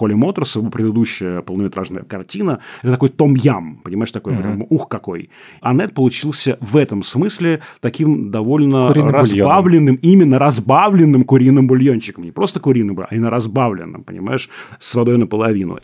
Холли Моторс, его предыдущая полнометражная картина, это такой Том Ям, понимаешь, такой mm-hmm. прям ух какой. Аннет получился в этом смысле таким довольно куриным разбавленным, бульоном. именно разбавленным куриным бульончиком. Не просто куриным, а именно разбавленным, понимаешь, с водой наполовину.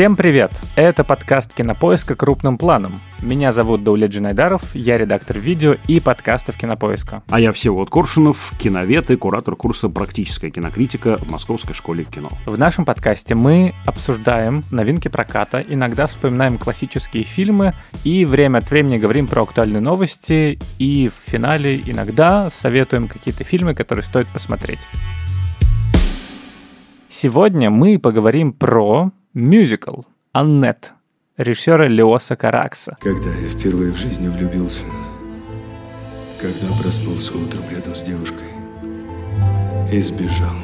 Всем привет! Это подкаст Кинопоиска крупным планом. Меня зовут Даулет Джинайдаров, я редактор видео и подкастов Кинопоиска. А я Всеволод Коршунов, киновед и куратор курса «Практическая кинокритика» в Московской школе кино. В нашем подкасте мы обсуждаем новинки проката, иногда вспоминаем классические фильмы и время от времени говорим про актуальные новости и в финале иногда советуем какие-то фильмы, которые стоит посмотреть. Сегодня мы поговорим про Мюзикл «Аннет» режиссера Леоса Каракса. Когда я впервые в жизни влюбился, когда проснулся утром рядом с девушкой и сбежал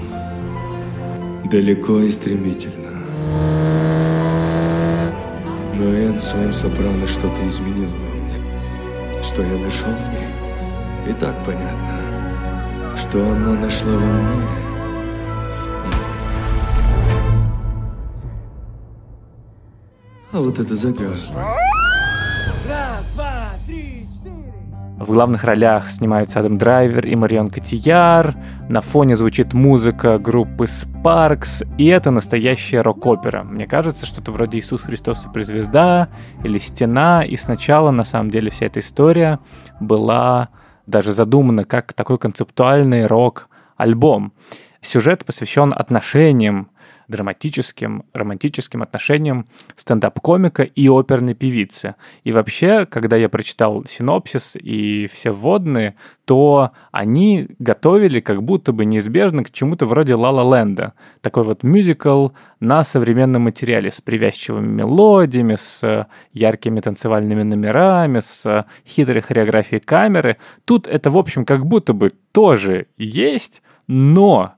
далеко и стремительно. Но Энн своим сопрано что-то изменил во мне, что я нашел в ней. И так понятно, что она нашла во мне – вот это загадка. Раз, два, три, четыре. В главных ролях снимаются Адам Драйвер и Марион Котияр. На фоне звучит музыка группы Sparks. И это настоящая рок-опера. Мне кажется, что-то вроде «Иисус Христос суперзвезда» или «Стена». И сначала, на самом деле, вся эта история была даже задумана как такой концептуальный рок-альбом. Сюжет посвящен отношениям драматическим, романтическим отношениям стендап-комика и оперной певицы. И вообще, когда я прочитал синопсис и все вводные, то они готовили как будто бы неизбежно к чему-то вроде «Ла-Ла Ленда». Такой вот мюзикл на современном материале с привязчивыми мелодиями, с яркими танцевальными номерами, с хитрой хореографией камеры. Тут это, в общем, как будто бы тоже есть, но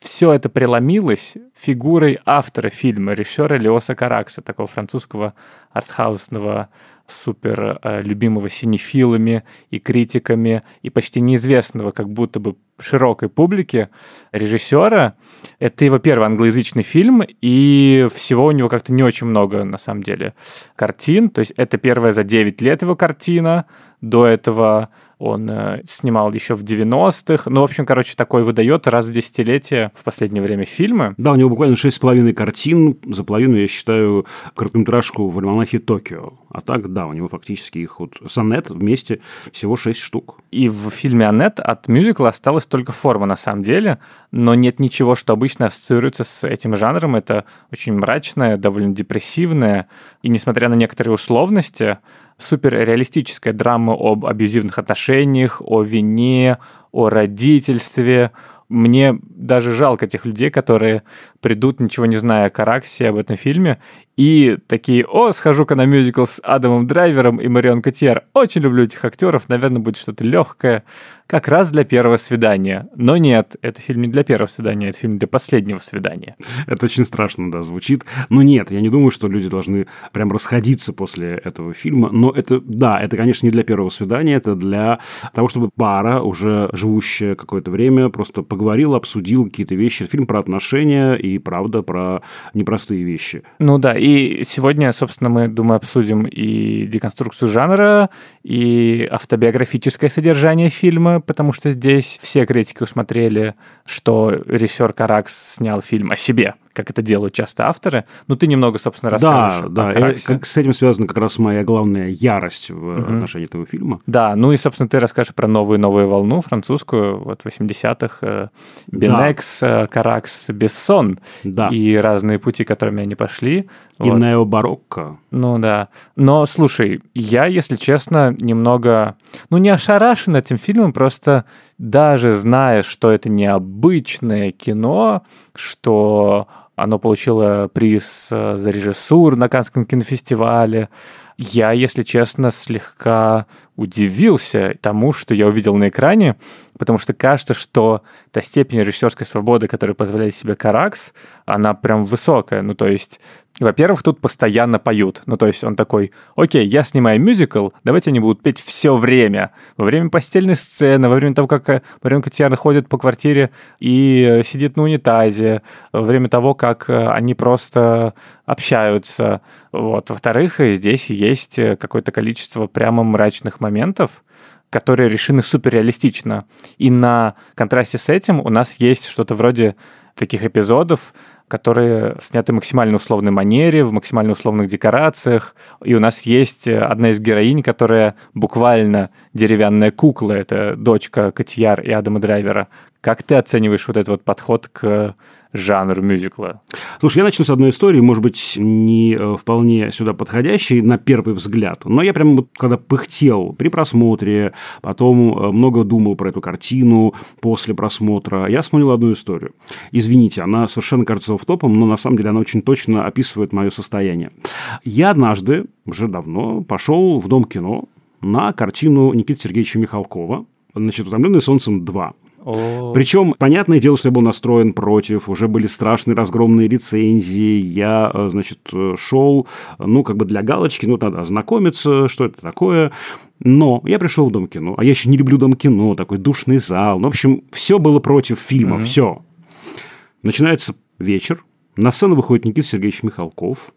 все это преломилось фигурой автора фильма, режиссера Леоса Каракса, такого французского артхаусного супер э, любимого синефилами и критиками, и почти неизвестного как будто бы широкой публике режиссера. Это его первый англоязычный фильм, и всего у него как-то не очень много, на самом деле, картин. То есть это первая за 9 лет его картина. До этого он э, снимал еще в 90-х. Ну, в общем, короче, такой выдает раз в десятилетие в последнее время фильмы. Да, у него буквально шесть с половиной картин. За половину, я считаю, короткометражку в альманахе «Токио». А так, да, у него фактически их вот с Аннет вместе всего шесть штук. И в фильме «Аннет» от мюзикла осталась только форма, на самом деле, но нет ничего, что обычно ассоциируется с этим жанром. Это очень мрачное, довольно депрессивное, и несмотря на некоторые условности, суперреалистическая драма об абьюзивных отношениях, о вине, о родительстве. Мне даже жалко тех людей, которые придут, ничего не зная о Караксе, об этом фильме, и такие, о, схожу-ка на мюзикл с Адамом Драйвером и Марион Котьер. Очень люблю этих актеров, наверное, будет что-то легкое, как раз для первого свидания. Но нет, это фильм не для первого свидания, это фильм для последнего свидания. Это очень страшно, да, звучит. Но нет, я не думаю, что люди должны прям расходиться после этого фильма. Но это, да, это, конечно, не для первого свидания, это для того, чтобы пара, уже живущая какое-то время, просто поговорила, обсудила какие-то вещи. Фильм про отношения и, правда, про непростые вещи. Ну да, и сегодня, собственно, мы, думаю, обсудим и деконструкцию жанра, и автобиографическое содержание фильма, потому что здесь все критики усмотрели, что режиссер Каракс снял фильм о себе как это делают часто авторы. Ну, ты немного, собственно, расскажешь. Да, да. Как с этим связана как раз моя главная ярость в угу. отношении этого фильма. Да, ну и, собственно, ты расскажешь про новую-новую волну французскую, вот 80-х, э, Бенекс, да. Э, Каракс, Бессон да. и разные пути, которыми они пошли. И вот. необарокко. Ну да. Но, слушай, я, если честно, немного, ну, не ошарашен этим фильмом, просто даже зная, что это необычное кино, что оно получило приз э, за режиссуру на Канском кинофестивале. Я, если честно, слегка удивился тому, что я увидел на экране, потому что кажется, что та степень режиссерской свободы, которую позволяет себе Каракс, она прям высокая. Ну, то есть во-первых, тут постоянно поют. Ну, то есть он такой, окей, я снимаю мюзикл, давайте они будут петь все время. Во время постельной сцены, во время того, как э, Марион Котияр ходит по квартире и э, сидит на унитазе, во время того, как э, они просто общаются. Вот. Во-вторых, здесь есть какое-то количество прямо мрачных моментов, которые решены суперреалистично. И на контрасте с этим у нас есть что-то вроде таких эпизодов, которые сняты в максимально условной манере, в максимально условных декорациях. И у нас есть одна из героинь, которая буквально деревянная кукла, это дочка Катьяр и Адама Драйвера. Как ты оцениваешь вот этот вот подход к жанр мюзикла. Слушай, я начну с одной истории, может быть, не э, вполне сюда подходящей на первый взгляд, но я прям вот когда пыхтел при просмотре, потом э, много думал про эту картину после просмотра, я вспомнил одну историю. Извините, она совершенно кажется в топом, но на самом деле она очень точно описывает мое состояние. Я однажды, уже давно, пошел в Дом кино на картину Никиты Сергеевича Михалкова, значит, «Утомленный солнцем 2». Причем, понятное дело, что я был настроен против, уже были страшные разгромные рецензии, я, э, значит, шел, ну, как бы для галочки, ну, надо ознакомиться, что это такое. Но я пришел в Дом кино, а я еще не люблю Дом кино, такой душный зал. Ну, в общем, все было против фильма, mm-hmm. все. Начинается вечер, на сцену выходит Никита Сергеевич Михалков,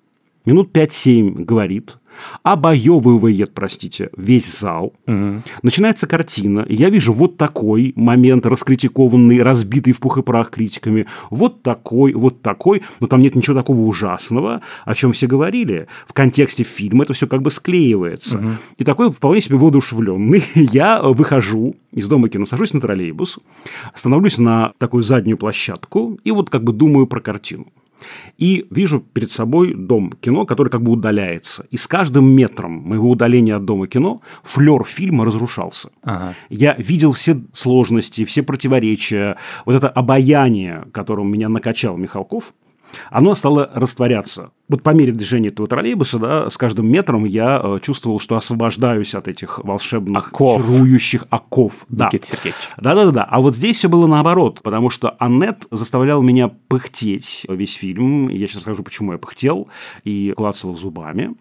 минут 5-7 говорит, обоевывает, простите, весь зал. Угу. Начинается картина, я вижу вот такой момент, раскритикованный, разбитый в пух и прах критиками, вот такой, вот такой, но там нет ничего такого ужасного, о чем все говорили. В контексте фильма это все как бы склеивается. Угу. И такой вполне себе воодушевленный я выхожу из дома кино, сажусь на троллейбус, становлюсь на такую заднюю площадку и вот как бы думаю про картину. И вижу перед собой дом кино, который как бы удаляется. И с каждым метром моего удаления от дома кино флер фильма разрушался. Ага. Я видел все сложности, все противоречия, вот это обаяние, которым меня накачал Михалков, оно стало растворяться. Вот по мере движения этого троллейбуса, да, с каждым метром я э, чувствовал, что освобождаюсь от этих волшебных, оков. чарующих оков. Да. Сергеевич. Да-да-да. А вот здесь все было наоборот, потому что Аннет заставлял меня пыхтеть весь фильм. Я сейчас скажу, почему я пыхтел и клацал зубами.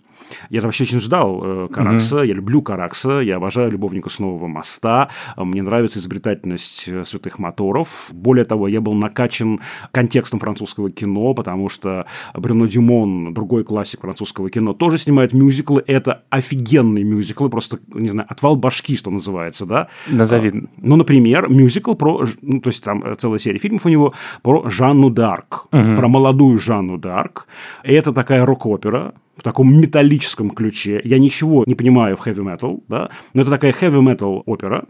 Я вообще очень ждал э, Каракса. Mm-hmm. Я люблю Каракса. Я обожаю любовника с нового моста. Мне нравится изобретательность э, святых моторов. Более того, я был накачан контекстом французского кино, потому что Брюно Дюмон, другой классик французского кино, тоже снимает мюзиклы. Это офигенные мюзиклы, просто, не знаю, отвал башки, что называется, да? Назови. А, ну, например, мюзикл про, ну, то есть там целая серия фильмов у него про Жанну Д'Арк, угу. про молодую Жанну Д'Арк. И это такая рок-опера, в таком металлическом ключе. Я ничего не понимаю в heavy metal, да, но это такая heavy metal опера,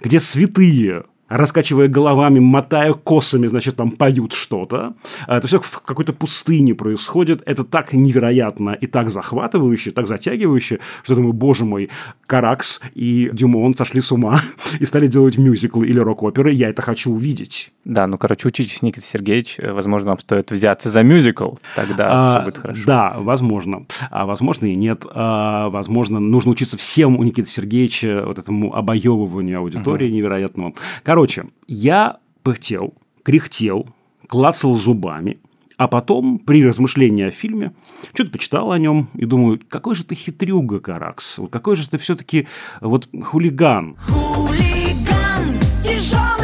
где святые раскачивая головами, мотая косами, значит, там поют что-то. А это все в какой-то пустыне происходит. Это так невероятно и так захватывающе, так затягивающе, что думаю, боже мой, Каракс и Дюмон сошли с ума и стали делать мюзиклы или рок-оперы. Я это хочу увидеть. Да, ну, короче, учитесь, Никита Сергеевич. Возможно, вам стоит взяться за мюзикл. Тогда а, все будет хорошо. Да, возможно. А возможно и нет. А, возможно, нужно учиться всем у Никиты Сергеевича вот этому обоевыванию аудитории угу. невероятному. Короче, я пыхтел, кряхтел, клацал зубами, а потом, при размышлении о фильме, что-то почитал о нем и думаю, какой же ты хитрюга, Каракс, какой же ты все-таки вот хулиган. Хулиган, тяжелый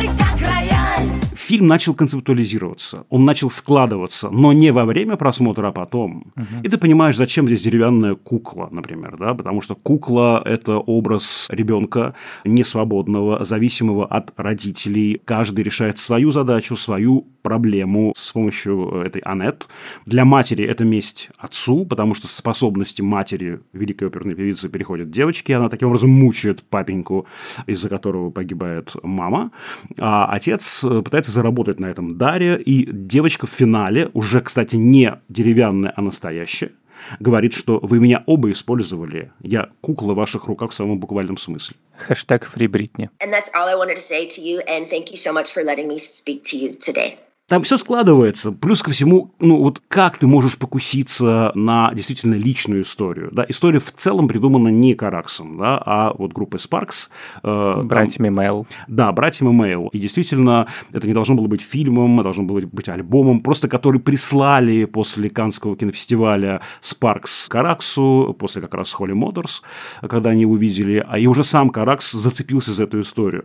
фильм начал концептуализироваться, он начал складываться, но не во время просмотра, а потом. Угу. И ты понимаешь, зачем здесь деревянная кукла, например, да, потому что кукла – это образ ребенка несвободного, зависимого от родителей. Каждый решает свою задачу, свою проблему с помощью этой Анет. Для матери это месть отцу, потому что способности матери великой оперной певицы переходят девочке, она таким образом мучает папеньку, из-за которого погибает мама. А отец пытается заработать на этом даре, и девочка в финале, уже, кстати, не деревянная, а настоящая, говорит, что вы меня оба использовали. Я кукла в ваших руках в самом буквальном смысле. Хэштег Фри Бритни. And that's all I wanted to say to you, and thank you so much for letting me speak to you today. Там все складывается. Плюс ко всему, ну вот как ты можешь покуситься на действительно личную историю? Да? История в целом придумана не Караксом, да, а вот группой Sparks. Э, братьями Мэйл. Да, братьями Мэйл. И действительно, это не должно было быть фильмом, это должно было быть альбомом, просто который прислали после Канского кинофестиваля Sparks Караксу, после как раз Холли Motors, когда они увидели, а и уже сам Каракс зацепился за эту историю.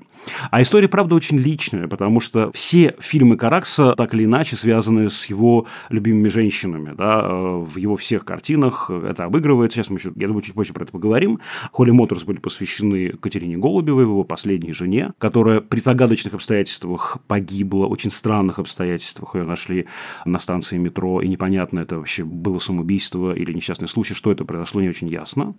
А история, правда, очень личная, потому что все фильмы Каракса так или иначе связаны с его любимыми женщинами. Да? Э, в его всех картинах это обыгрывается. Сейчас мы еще, я думаю, чуть позже про это поговорим. Холли Моторс были посвящены Катерине Голубевой, его последней жене, которая при загадочных обстоятельствах погибла, очень странных обстоятельствах. Ее нашли на станции метро, и непонятно, это вообще было самоубийство или несчастный случай, что это произошло, не очень ясно.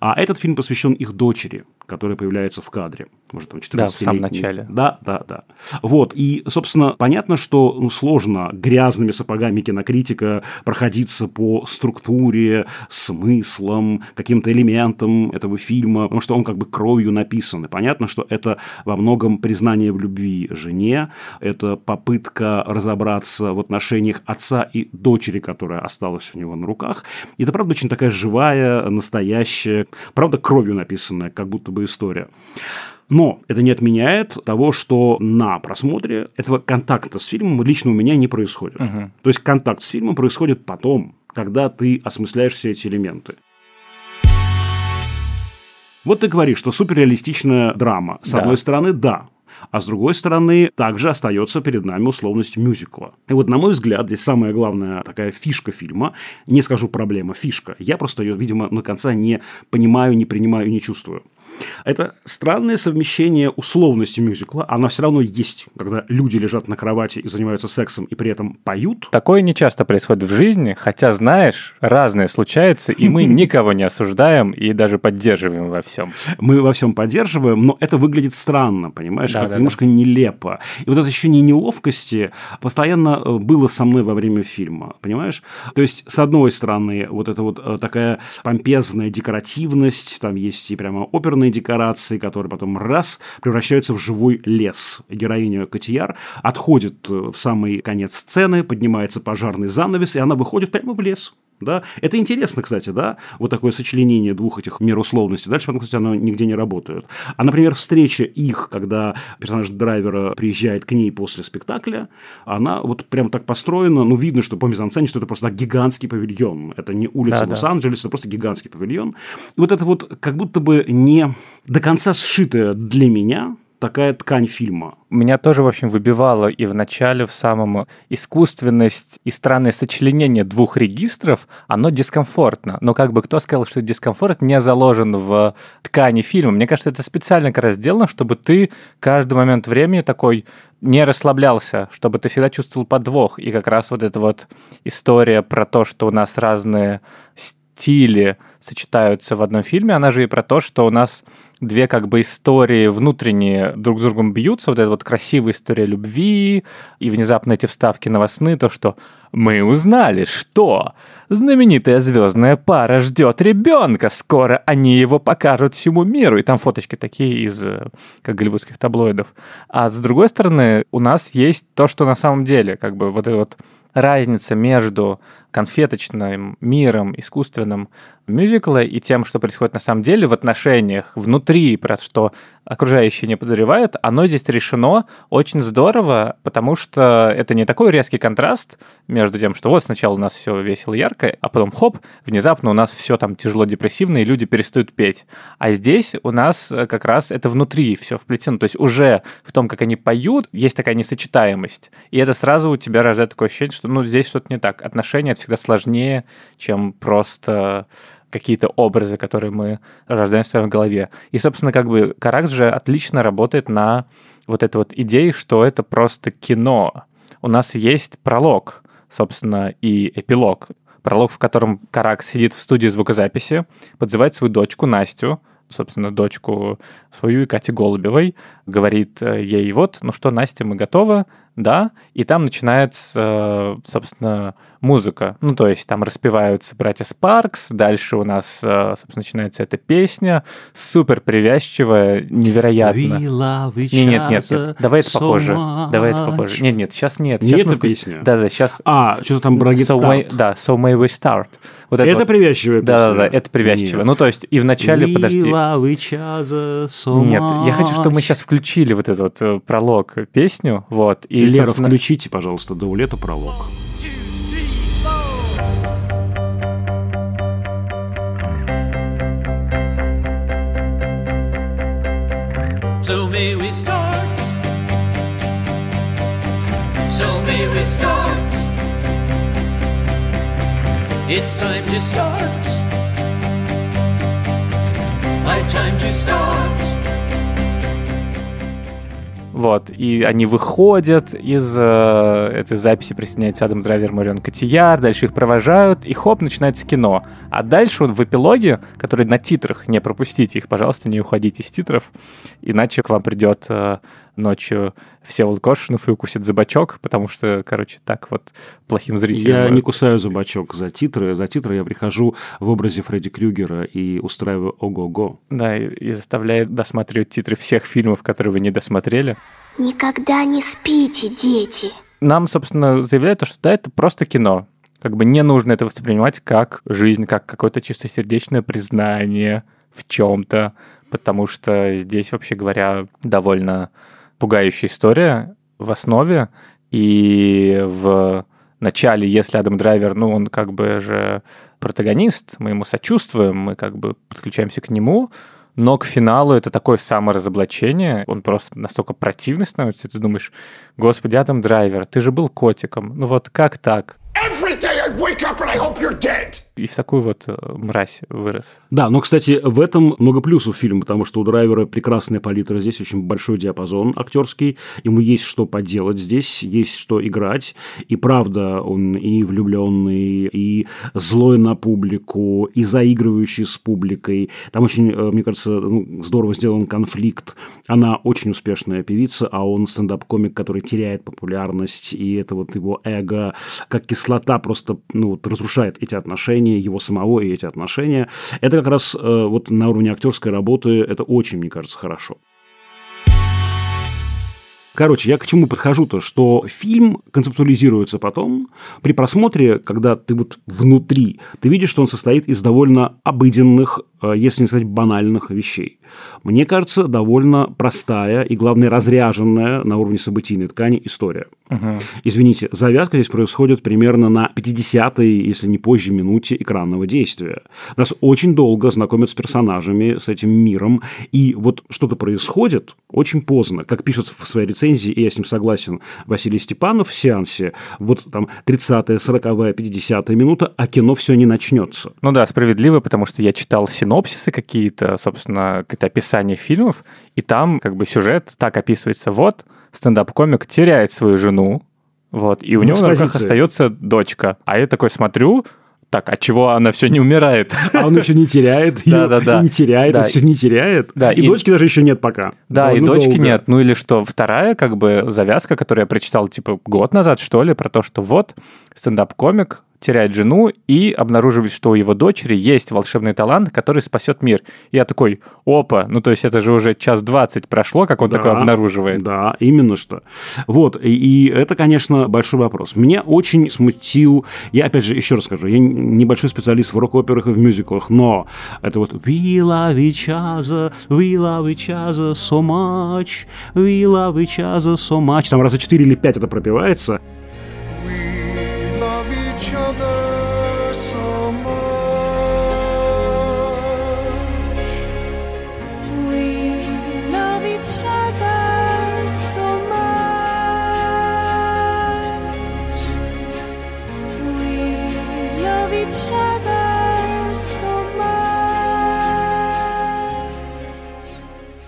А этот фильм посвящен их дочери, которая появляется в кадре. Может, там 14 Да, в самом начале. Да, да, да. Вот. И, собственно, понятно, что ну, сложно грязными сапогами кинокритика проходиться по структуре, смыслам, каким-то элементам этого фильма, потому что он как бы кровью написан. И понятно, что это во многом признание в любви жене, это попытка разобраться в отношениях отца и дочери, которая осталась у него на руках. И это, правда, очень такая живая, настоящая, правда, кровью написанная, как будто бы история. Но это не отменяет того, что на просмотре этого контакта с фильмом лично у меня не происходит. Угу. То есть контакт с фильмом происходит потом, когда ты осмысляешь все эти элементы. Вот ты говоришь, что суперреалистичная драма. С да. одной стороны, да. А с другой стороны, также остается перед нами условность мюзикла. И вот, на мой взгляд, здесь самая главная такая фишка фильма, не скажу проблема, фишка. Я просто ее, видимо, на конца не понимаю, не принимаю, не чувствую. Это странное совмещение условности мюзикла, она все равно есть, когда люди лежат на кровати и занимаются сексом и при этом поют. Такое не часто происходит в жизни, хотя, знаешь, разное случается, и мы никого не осуждаем и даже поддерживаем во всем. Мы во всем поддерживаем, но это выглядит странно, понимаешь, да, как да, немножко да. нелепо. И вот это ощущение неловкости постоянно э, было со мной во время фильма, понимаешь? То есть, с одной стороны, вот это вот э, такая помпезная декоративность, там есть и прямо оперные декорированные декорации, которые потом раз превращаются в живой лес. Героиня Котияр отходит э, в самый конец сцены, поднимается пожарный занавес, и она выходит прямо в лес. Да? Это интересно, кстати, да, вот такое сочленение двух этих мер условностей. Дальше потом, кстати, оно нигде не работает. А, например, встреча их, когда персонаж драйвера приезжает к ней после спектакля, она вот прям так построена, ну, видно, что по мизансцене, что это просто так, гигантский павильон. Это не улица да, Лос-Анджелеса, это просто гигантский павильон. И вот это вот как будто бы не до конца сшитое для меня, такая ткань фильма. Меня тоже, в общем, выбивало и в начале, в самом искусственность и странное сочленение двух регистров, оно дискомфортно. Но как бы кто сказал, что дискомфорт не заложен в ткани фильма? Мне кажется, это специально как раз сделано, чтобы ты каждый момент времени такой не расслаблялся, чтобы ты всегда чувствовал подвох. И как раз вот эта вот история про то, что у нас разные стили сочетаются в одном фильме, она же и про то, что у нас две как бы истории внутренние друг с другом бьются, вот эта вот красивая история любви, и внезапно эти вставки новостные, то, что мы узнали, что знаменитая звездная пара ждет ребенка, скоро они его покажут всему миру, и там фоточки такие из э, как голливудских таблоидов. А с другой стороны, у нас есть то, что на самом деле, как бы вот эта вот разница между конфеточным миром, искусственным мюзикла и тем, что происходит на самом деле в отношениях внутри, про что окружающие не подозревают, оно здесь решено очень здорово, потому что это не такой резкий контраст между тем, что вот сначала у нас все весело ярко, а потом хоп, внезапно у нас все там тяжело депрессивно, и люди перестают петь. А здесь у нас как раз это внутри все вплетено, то есть уже в том, как они поют, есть такая несочетаемость. И это сразу у тебя рождает такое ощущение, что ну здесь что-то не так. Отношения — это всегда сложнее, чем просто какие-то образы, которые мы рождаем в своей голове. И, собственно, как бы Каракс же отлично работает на вот этой вот идее, что это просто кино. У нас есть пролог, собственно, и эпилог. Пролог, в котором Карак сидит в студии звукозаписи, подзывает свою дочку Настю, собственно, дочку свою и Кати Голубевой, говорит э, ей, вот, ну что, Настя, мы готовы, да, и там начинается, собственно, музыка. Ну, то есть там распеваются братья Спаркс, дальше у нас, э, собственно, начинается эта песня, супер привязчивая, невероятно. Нет, нет, нет, нет, давай это попозже. Давай это попозже. Нет, нет, сейчас нет. Не Сейчас эта мы вклю- песня? Да, да, сейчас. А, что-то там Брагит so may, да, So May We Start. Вот это, Это вот. привязчивая песня? Да, да, да, это привязчиво. Нет. Ну, то есть, и вначале, подожди. Other so Нет, я хочу, чтобы мы сейчас включили вот этот вот э, пролог, песню, вот. И, Лера, собственно, включите, пожалуйста, до улета пролог. So may we start. So may we start. It's time to start. High time to start. Вот, и они выходят из э, этой записи, присоединяется Адам Драйвер, Марион Котияр, дальше их провожают, и хоп, начинается кино. А дальше вот в эпилоге, который на титрах, не пропустите их, пожалуйста, не уходите с титров, иначе к вам придет э, ночью Всеволод Коршунов и укусит за потому что, короче, так вот плохим зрителям... Я э, не кусаю за за титры. За титры я прихожу в образе Фредди Крюгера и устраиваю ого-го. Да, и, и заставляет досматривать титры всех фильмов, которые вы не досмотрели. Никогда не спите, дети. нам, собственно, заявляют, то, что да, это просто кино. Как бы не нужно это воспринимать как жизнь, как какое-то чистосердечное признание в чем-то, потому что здесь, вообще говоря, довольно пугающая история в основе, и в начале, если Адам Драйвер, ну, он как бы же протагонист, мы ему сочувствуем, мы как бы подключаемся к нему, но к финалу это такое саморазоблачение, он просто настолько противный становится, ты думаешь, господи, Адам Драйвер, ты же был котиком, ну вот как так? I wake up and I hope you're dead. И в такую вот э, мразь вырос. Да, но, кстати, в этом много плюсов фильма, потому что у драйвера прекрасная палитра, здесь очень большой диапазон актерский, ему есть что поделать здесь, есть что играть, и правда, он и влюбленный, и злой на публику, и заигрывающий с публикой. Там очень, э, мне кажется, ну, здорово сделан конфликт. Она очень успешная певица, а он стендап-комик, который теряет популярность, и это вот его эго, как кислота, просто ну, вот разрушает эти отношения, его самого и эти отношения. Это как раз э, вот на уровне актерской работы, это очень, мне кажется, хорошо. Короче, я к чему подхожу-то, что фильм концептуализируется потом при просмотре, когда ты вот внутри, ты видишь, что он состоит из довольно обыденных, если не сказать банальных вещей. Мне кажется, довольно простая и, главное, разряженная на уровне событийной ткани история. Извините, завязка здесь происходит примерно на 50-й, если не позже, минуте экранного действия. Нас очень долго знакомят с персонажами, с этим миром, и вот что-то происходит очень поздно. Как пишет в своей рецензии, и я с ним согласен, Василий Степанов в сеансе, вот там 30-я, 40-я, 50-я минута, а кино все не начнется. Ну да, справедливо, потому что я читал синопсисы какие-то, собственно, какие-то описания фильмов, и там как бы сюжет так описывается. Вот, стендап-комик теряет свою жену, вот, и у В него на руках остается дочка. А я такой смотрю, так, от чего она все не умирает? А он еще не теряет, Да, да, да. не теряет, он все не теряет. да, и, дочки даже еще нет пока. Да, и дочки нет. Ну или что, вторая как бы завязка, которую я прочитал типа год назад, что ли, про то, что вот стендап-комик теряет жену и обнаруживает, что у его дочери есть волшебный талант, который спасет мир. И я такой, опа, ну то есть это же уже час двадцать прошло, как он Да, такой обнаруживает. Да, именно что. Вот, и, и это, конечно, большой вопрос. Меня очень смутил, я опять же еще раз скажу, я небольшой специалист в рок-операх и в мюзиклах, но это вот We love each other, we love each other so much, we love each other so much. Там раза четыре или пять это пропивается.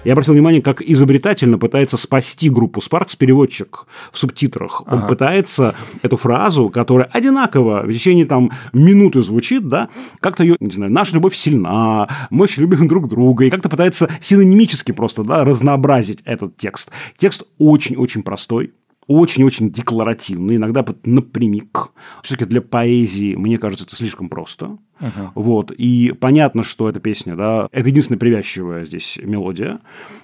Я обратил внимание, как изобретательно пытается спасти группу Спаркс переводчик в субтитрах. Он Ага. пытается эту фразу, которая одинаково в течение там минуты звучит, да, как-то ее, не знаю, наша любовь сильна, мы очень любим друг друга, и как-то пытается синонимически просто, да, разнообразить этот текст. Текст очень-очень простой, очень-очень декларативный, иногда напрямик. Все-таки для поэзии, мне кажется, это слишком просто. Вот. И понятно, что эта песня, да, это единственная привязчивая здесь мелодия.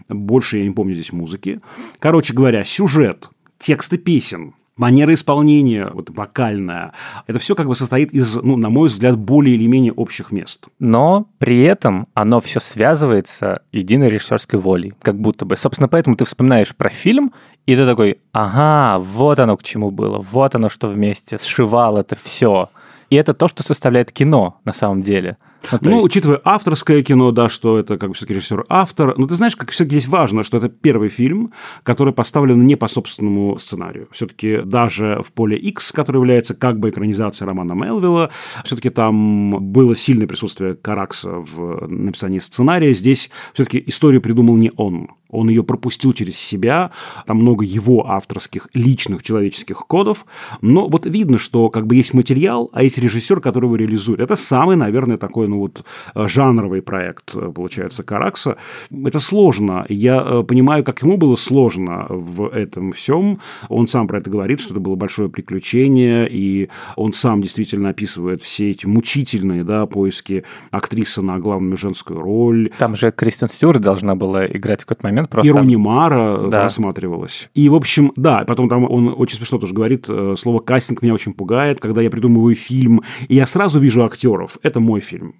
Больше я не помню здесь музыки. Короче говоря, сюжет, тексты песен, манера исполнения, вот вокальная, это все как бы состоит из, ну, на мой взгляд, более или менее общих мест. Но при этом оно все связывается единой режиссерской волей, как будто бы. Собственно, поэтому ты вспоминаешь про фильм, и ты такой, ага, вот оно к чему было, вот оно что вместе, сшивал это все. И это то, что составляет кино на самом деле. Ну, то Ну, есть- учитывая авторское кино, да, что это как бы все-таки режиссер-автор. Но ты знаешь, как все-таки здесь важно, что это первый фильм, который поставлен не по собственному сценарию. Все-таки даже в поле X, который является как бы экранизацией романа Мелвилла, все-таки там было сильное присутствие Каракса в написании сценария. Здесь все-таки историю придумал не он. Он ее пропустил через себя, там много его авторских личных человеческих кодов, но вот видно, что как бы есть материал, а есть режиссер, который его реализует. Это самый, наверное, такой, ну вот, э, жанровый проект, э, получается, Каракса. Это сложно. Я э, понимаю, как ему было сложно в этом всем. Он сам про это говорит, что это было большое приключение, и он сам действительно описывает все эти мучительные, да, поиски актрисы на главную женскую роль. Там же Кристен Стюарт должна была играть в какой-то момент просто... И Руни Мара Да. рассматривалась. И, в общем, да, потом там он очень смешно тоже говорит, слово «кастинг» меня очень пугает, когда я придумываю фильм, и я сразу вижу актеров. Это мой фильм.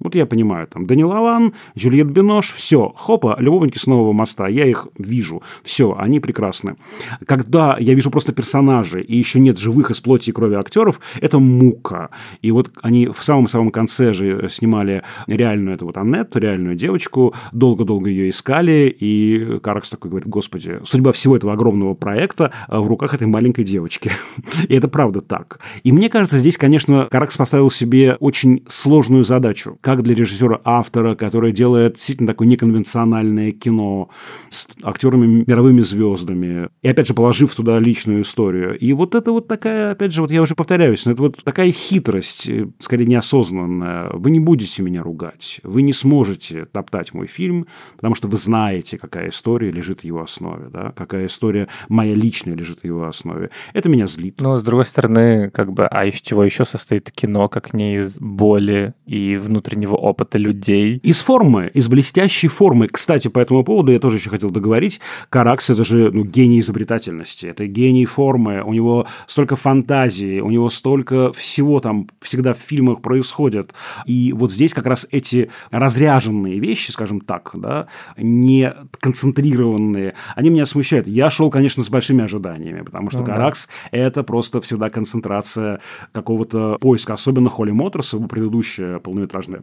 Вот я понимаю, там, Дани Лаван, Жюльет Бинош, все, хопа, любовники с нового моста, я их вижу, все, они прекрасны. Когда я вижу просто персонажей, и еще нет живых из плоти и крови актеров, это мука. И вот они в самом-самом конце же снимали реальную эту вот Аннет, реальную девочку, долго-долго ее искали, и Каракс такой говорит, господи, судьба всего этого огромного проекта в руках этой маленькой девочки. И это правда так. И мне кажется, здесь, конечно, Каракс поставил себе очень сложную задачу, как для режиссера-автора, который делает действительно такое неконвенциональное кино с актерами мировыми звездами, и опять же положив туда личную историю. И вот это вот такая, опять же, вот я уже повторяюсь, но это вот такая хитрость, э, скорее неосознанная. Вы не будете меня ругать, вы не сможете топтать мой фильм, потому что вы знаете, какая история лежит в его основе, да, какая история моя личная лежит в его основе. Это меня злит. Но, с другой стороны, как бы, а из чего еще состоит кино, как не из боли и внутреннего опыта людей? Из формы, из блестящей формы. Кстати, по этому поводу я тоже еще хотел договорить. Каракс – это же ну, гений изобретательности, это гений формы. У него столько фантазии, у него столько всего там всегда в фильмах происходит. И вот здесь как раз эти разряженные вещи, скажем так, да, не концентрированные, они меня смущают. Я шел, конечно, с большими ожиданиями, потому что Ну да. Каракс – это просто всегда концентрация какого-то поиска, особенно Холли Моторс, его предыдущая полнометражная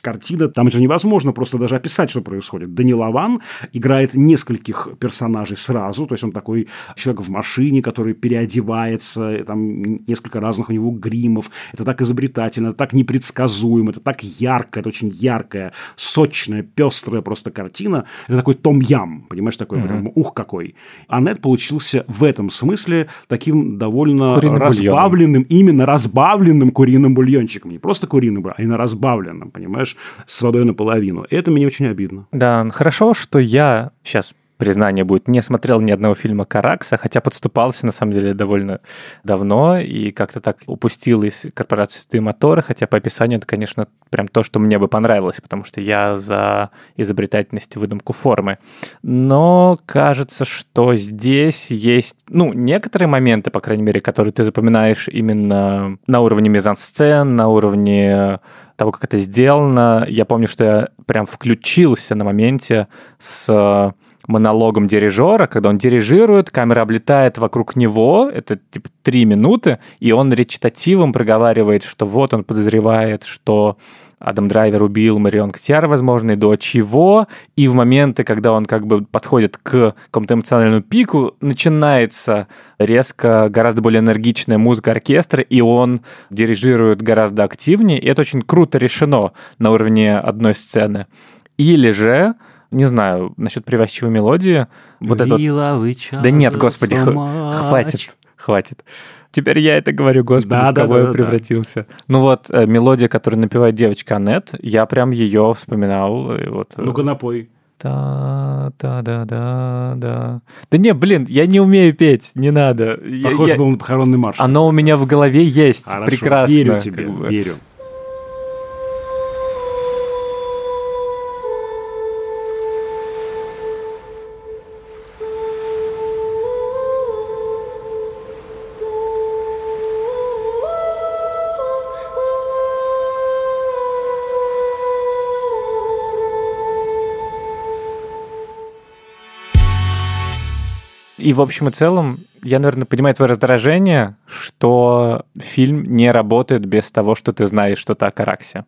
картина. Там же невозможно просто даже описать, что происходит. Дани Лаван играет нескольких персонажей сразу, то есть он такой человек в машине, который переодевается, там несколько разных у него гримов. Это так изобретательно, это так непредсказуемо, это так ярко, это очень яркая, сочная, пестрая просто картина. Это такой Том Ям, понимаешь, такой прям ух какой. Аннет получился в этом смысле таким довольно Куриным бульоном. разбавленным, именно разбавленным куриным бульончиком. Не просто куриным, а именно разбавленным, понимаешь, с водой наполовину. Это мне очень обидно. Да, хорошо, что я сейчас признание будет, не смотрел ни одного фильма Каракса, хотя подступался, на самом деле, довольно давно и как-то так упустил из корпорации «Святые моторы», хотя по описанию это, конечно, прям то, что мне бы понравилось, потому что я за изобретательность и выдумку формы. Но кажется, что здесь есть, ну, некоторые моменты, по крайней мере, которые ты запоминаешь именно на уровне мизансцен, на уровне того, как это сделано. Я помню, что я прям включился на моменте с монологом дирижера, когда он дирижирует, камера облетает вокруг него, это типа три минуты, и он речитативом проговаривает, что вот он подозревает, что Адам Драйвер убил Марион Котиар, возможно, и до чего, и в моменты, когда он как бы подходит к какому-то эмоциональному пику, начинается резко гораздо более энергичная музыка оркестра, и он дирижирует гораздо активнее, и это очень круто решено на уровне одной сцены. Или же Не знаю, насчет привязчивой мелодии. Вот это вот... Да нет, господи, хватит, хватит. Теперь я это говорю, господи, Да, в да, кого да, я да, да. превратился. Ну вот, э, мелодия, которую напевает девочка Аннет, я прям ее вспоминал. и вот, э, Ну-ка напой. та та да да да Да не, блин, я не умею петь, не надо. Я- Похоже я- был на похоронный марш. Оно у меня в голове есть, Хорошо, прекрасно. Верю тебе, как бы. верю. И в общем и целом, я, наверное, понимаю твое раздражение, что фильм не работает без того, что ты знаешь что-то о Караксе.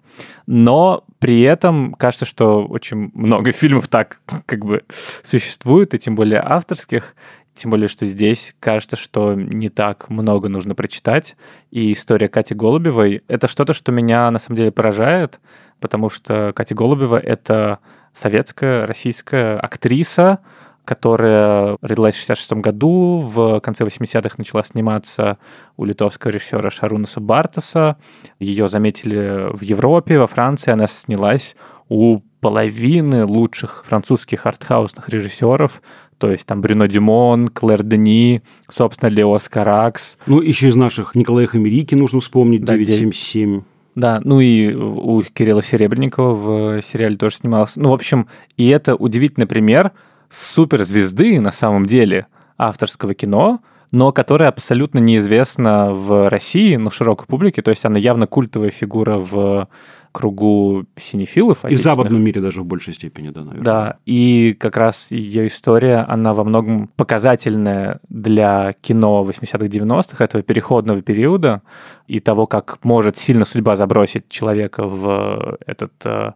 Но при этом кажется, что очень много фильмов так как бы существует, и тем более авторских, тем более, что здесь кажется, что не так много нужно прочитать. И история Кати Голубевой — это что-то, что меня на самом деле поражает, потому что Катя Голубева — это советская, российская актриса, которая родилась в 66 году, в конце 80-х начала сниматься у литовского режиссера Шарунаса Бартаса. Ее заметили в Европе, во Франции. Она снялась у половины лучших французских артхаусных режиссеров, то есть там Брюно Дюмон, Клэр Дени, собственно, Лео Скаракс. Ну, еще из наших Николая Хамерики нужно вспомнить, Да, 977. Да, ну и у Кирилла Серебренникова в сериале тоже снимался. Ну, в общем, и это удивительный пример суперзвезды на самом деле авторского кино, но которая абсолютно неизвестна в России, ну, широкой публике. То есть она явно культовая фигура в кругу синефилов. И в западном мире даже в большей степени, да, наверное. Да, и как раз ее история, она во многом показательная для кино 80-х, 90-х, этого переходного периода, и того, как может сильно судьба забросить человека в этот э,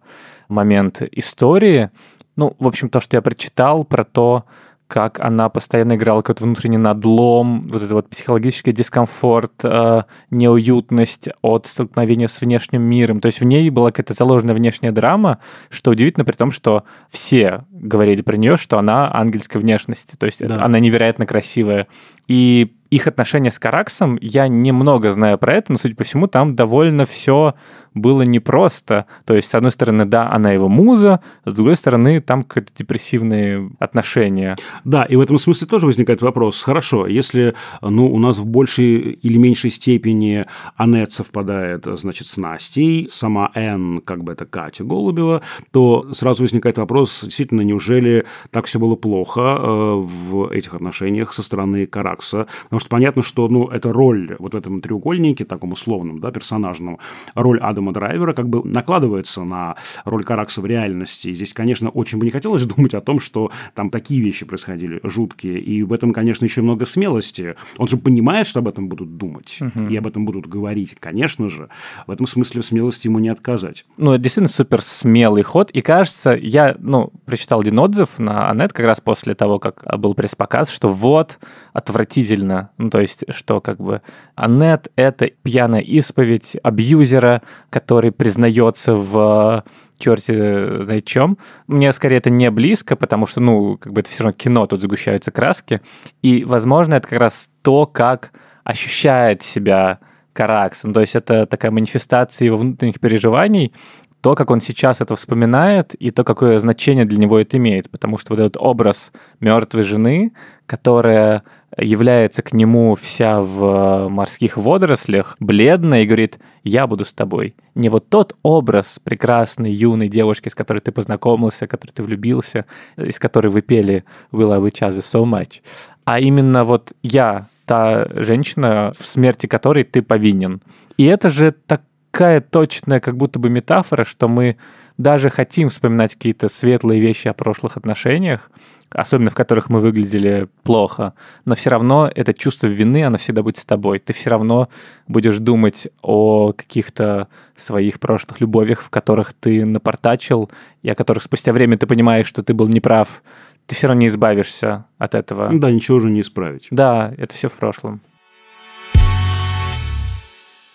момент истории. Ну, в общем, то, что я прочитал про то, как она постоянно играла какой-то внутренний надлом, вот это вот психологический дискомфорт, э, неуютность от столкновения с внешним миром. То есть в ней была какая-то заложенная внешняя драма, что удивительно, при том, что все говорили про нее, что она ангельской внешности. То есть это- Да. она невероятно красивая. И их отношения с Караксом, я немного знаю про это, но, судя по всему, там довольно все было непросто. То есть, с одной стороны, да, она его муза, с другой стороны, там какие-то депрессивные отношения. Да, и в этом смысле тоже возникает вопрос. Хорошо, если ну, у нас в большей или меньшей степени Аннет совпадает, значит, с Настей, сама Н, как бы это Катя Голубева, то сразу возникает вопрос, действительно, неужели так все было плохо э, в этих отношениях со стороны Каракса? Потому что понятно, что ну, эта роль вот в этом треугольнике, таком условном, да, персонажном, роль Адама Драйвера как бы накладывается на роль Каракса в реальности. И здесь, конечно, очень бы не хотелось думать о том, что там такие вещи происходили жуткие. И в этом, конечно, еще много смелости. Он же понимает, что об этом будут думать и об этом будут говорить. Конечно же, в этом смысле в смелости ему не отказать. Ну, это действительно супер смелый ход. И кажется, я, ну, прочитал один отзыв на Анет как раз после того, как был пресс-показ, что вот, отвратительно. Ну, то есть, что как бы Анет — это пьяная исповедь абьюзера, который признается в черти знает чем. Мне скорее это не близко, потому что, ну, как бы это все равно кино, тут сгущаются краски. И, возможно, это как раз то, как ощущает себя Каракс. Ну, то есть это такая манифестация его внутренних переживаний, то, как он сейчас это вспоминает, и то, какое значение для него это имеет. Потому что вот этот образ мертвой жены, которая является к нему вся в морских водорослях, бледная, и говорит, я буду с тобой. Не вот тот образ прекрасной юной девушки, с которой ты познакомился, которой ты влюбился, из которой вы пели «We love each other so much», а именно вот я, та женщина, в смерти которой ты повинен. И это же такая точная как будто бы метафора, что мы даже хотим вспоминать какие-то светлые вещи о прошлых отношениях, особенно в которых мы выглядели плохо, но все равно это чувство вины, оно всегда будет с тобой. Ты все равно будешь думать о каких-то своих прошлых любовях, в которых ты напортачил, и о которых спустя время ты понимаешь, что ты был неправ. Ты все равно не избавишься от этого. Да, ничего уже не исправить. Да, это все в прошлом.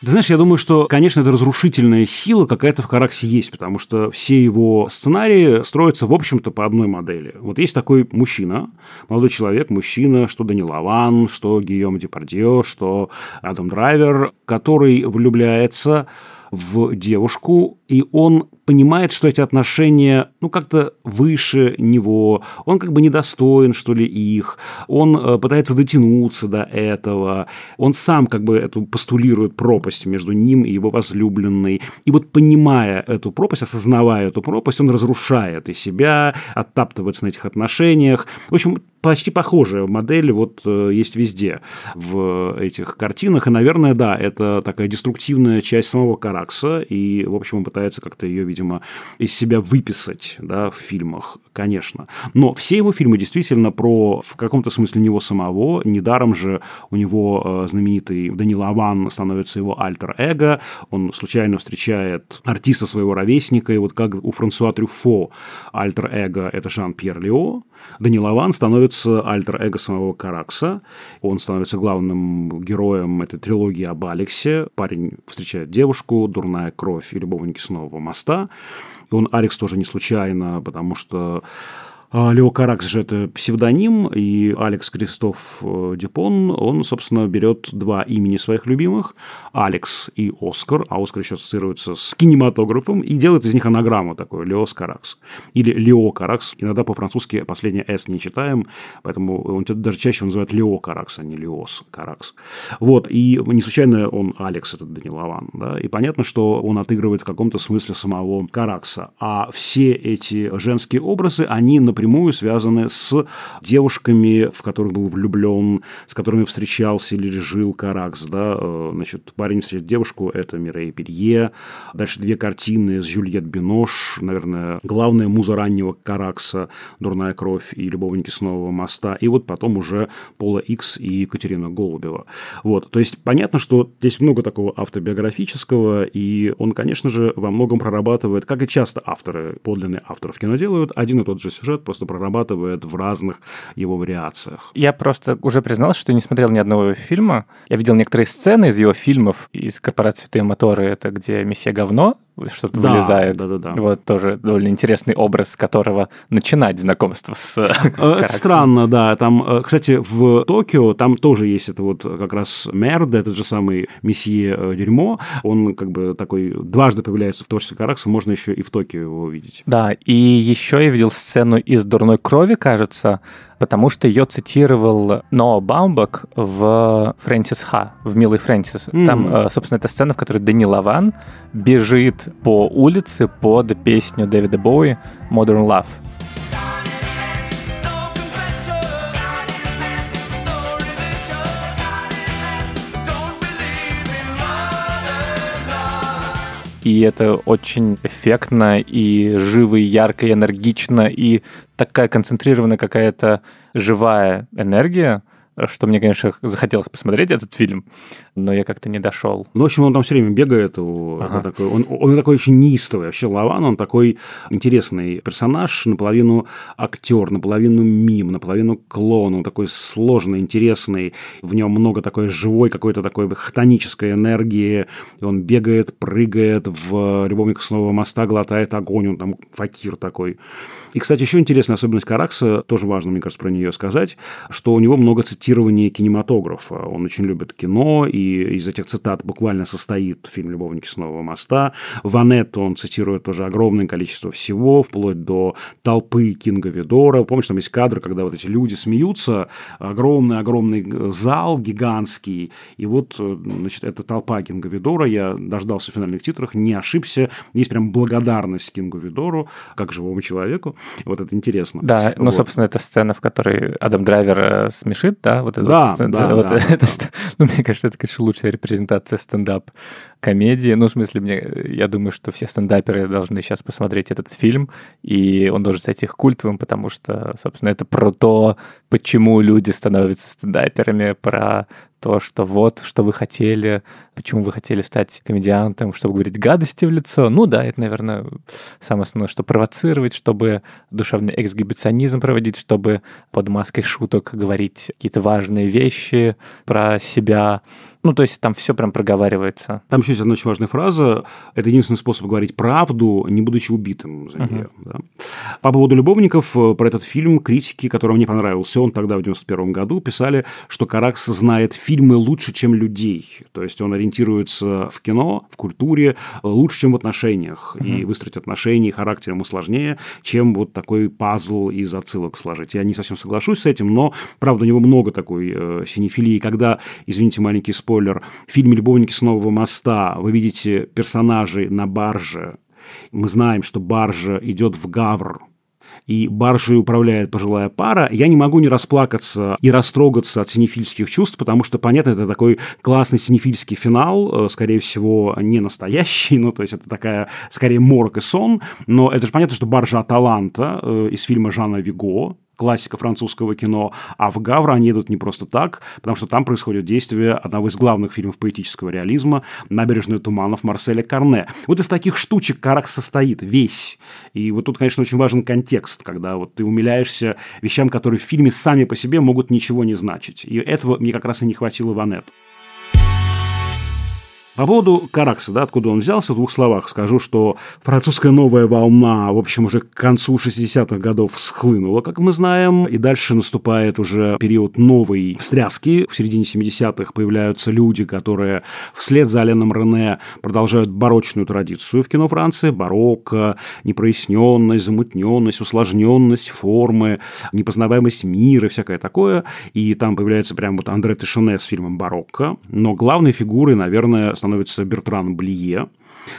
Ты знаешь, я думаю, что, конечно, это разрушительная сила какая-то в Караксе есть, потому что все его сценарии строятся, в общем-то, по одной модели. Вот есть такой мужчина, молодой человек, мужчина, что Данил Аван, что Гийом Депардье, что Адам Драйвер, который влюбляется в девушку, и он понимает, что эти отношения, ну, как-то выше него, он как бы недостоин, что ли, их, он э, пытается дотянуться до этого, он сам как бы эту постулирует пропасть между ним и его возлюбленной. И вот понимая эту пропасть, осознавая эту пропасть, он разрушает и себя, оттаптывается на этих отношениях. В общем, почти похожая модель вот э, есть везде в этих картинах. И, наверное, да, это такая деструктивная часть самого Каракса, и, в общем, он пытается как-то ее, видимо, из себя выписать да, в фильмах, конечно. Но все его фильмы действительно про, в каком-то смысле, него самого. Недаром же у него э, знаменитый Данила Аван становится его альтер-эго. Он случайно встречает артиста своего ровесника, и вот как у Франсуа Трюфо альтер-эго – это Жан-Пьер Лео, Данил Аван становится альтер-эго самого Каракса. Он становится главным героем этой трилогии об Алексе. Парень встречает девушку, дурная кровь и любовники с нового моста. Он Алекс тоже не случайно, потому что Лео Каракс же это псевдоним, и Алекс Кристоф э, Дюпон, он, собственно, берет два имени своих любимых, Алекс и Оскар, а Оскар еще ассоциируется с кинематографом, и делает из них анаграмму такую, Леос Каракс. Или Лео Каракс, иногда по-французски последнее «с» не читаем, поэтому он даже чаще называют Лео Каракс, а не Леос Каракс. Вот, и не случайно он Алекс, этот Данил Лаван, да, и понятно, что он отыгрывает в каком-то смысле самого Каракса, а все эти женские образы, они, например, напрямую связаны с девушками, в которых был влюблен, с которыми встречался или жил Каракс. Да? Э, значит, парень встречает девушку, это Мирей Перье. Дальше две картины с Жюльет Бинош, наверное, главная муза раннего Каракса «Дурная кровь» и «Любовники с нового моста». И вот потом уже Пола Икс и Екатерина Голубева. Вот. То есть понятно, что здесь много такого автобиографического, и он, конечно же, во многом прорабатывает, как и часто авторы, подлинные авторы в кино делают, один и тот же сюжет, просто прорабатывает в разных его вариациях. Я просто уже признался, что не смотрел ни одного фильма. Я видел некоторые сцены из его фильмов, из «Корпорации Святые моторы», это где месье говно, что-то Да, вылезает. да, да, да. Вот тоже довольно интересный образ, с которого начинать знакомство с Э, Это Караксом. странно, да. Там, э, кстати, в Токио там тоже есть это вот как раз Мерд, этот же самый месье э, Дерьмо. Он как бы такой дважды появляется в творчестве Каракса, можно еще и в Токио его увидеть. Да, и еще я видел сцену из «Дурной крови», кажется, потому что ее цитировал Ноа Баумбак в Фрэнсис Ха, в «Милый Фрэнсис». Там, Мгм. э, собственно, это сцена, в которой Данил Аван бежит по улице под песню Дэвида Боуи «Modern Love». И это очень эффектно и живо, и ярко, и энергично, и такая концентрированная какая-то живая энергия, что мне, конечно, захотелось посмотреть этот фильм, но я как-то не дошел. Ну, в общем, он там все время бегает. у- Ага. это такой, он, он такой очень неистовый. Вообще Лаван, он такой интересный персонаж, наполовину актер, наполовину мим, наполовину клоун. Он такой сложный, интересный. В нем много такой живой какой-то такой хтонической энергии. И он бегает, прыгает в «Любовник с нового моста», глотает огонь. Он там факир такой. И, кстати, еще интересная особенность Каракса, тоже важно, мне кажется, про нее сказать, что у него много цитирования кинематографа. Он очень любит кино, и из этих цитат буквально состоит фильм «Любовники с нового моста». Ванетту он цитирует тоже огромное количество всего, вплоть до толпы Кинга Видора. Помнишь, там есть кадр, когда вот эти люди смеются, огромный-огромный зал гигантский, и вот, э, значит, эта толпа Кинга Видора, я дождался в финальных титрах, не ошибся, есть прям благодарность Кингу Видору, как живому человеку, вот это интересно. Да, ну, Вот. собственно, это сцена, в которой Адам Драйвер э, смешит, да? Вот это Да, вот сцена- да, вот да, это да. Ну, мне кажется, это, конечно, лучшая репрезентация стендап комедии. Ну, в смысле, мне, я думаю, что все стендаперы должны сейчас посмотреть этот фильм, и он должен стать их культовым, потому что, собственно, это про то, почему люди становятся стендаперами, про то, что вот, что вы хотели, почему вы хотели стать комедиантом, чтобы говорить гадости в лицо. Ну да, это, наверное, самое основное, что провоцировать, чтобы душевный эксгибиционизм проводить, чтобы под маской шуток говорить какие-то важные вещи про себя. Ну, то есть там все прям проговаривается. Там еще есть одна очень важная фраза. Это единственный способ говорить правду, не будучи убитым за нее. да. По поводу любовников, э, про этот фильм критики, которым мне понравился, он тогда в 91 году, писали, что Каракс знает фильмы лучше, чем людей. То есть он ориентируется в кино, в культуре э, лучше, чем в отношениях. И выстроить отношения характер ему сложнее, чем вот такой пазл из отсылок сложить. Я не совсем соглашусь с этим, но, правда, у него много такой э, синефилии. Когда, извините, маленький спойлер, в фильме «Любовники с Нового моста» вы видите персонажей на барже, мы знаем, что баржа идет в Гавр, и баржей управляет пожилая пара, я не могу не расплакаться и растрогаться от синефильских чувств, потому что, понятно, это такой классный синефильский финал, э, скорее всего, не настоящий, ну, то есть это такая, скорее, морок и сон, но это же понятно, что баржа Аталанта э, из фильма Жана Виго, классика французского кино, а в Гавр они едут не просто так, потому что там происходит действие одного из главных фильмов поэтического реализма «Набережная туманов» Марселя Карне. Вот из таких штучек Каракс состоит весь. И вот тут, конечно, очень важен контекст, когда вот ты умиляешься вещам, которые в фильме сами по себе могут ничего не значить. И этого мне как раз и не хватило в Анет. По поводу Каракса, да, откуда он взялся, в двух словах скажу, что французская новая волна, в общем, уже к концу 60-х годов схлынула, как мы знаем, и дальше наступает уже период новой встряски. В середине 70-х появляются люди, которые вслед за Аленом Рене продолжают барочную традицию в кино Франции. Барокко, непроясненность, замутненность, усложненность формы, непознаваемость мира, всякое такое. И там появляется прям вот Андре Тишине с фильмом «Барокко». Но главной фигурой, наверное, становится Бертран Блие,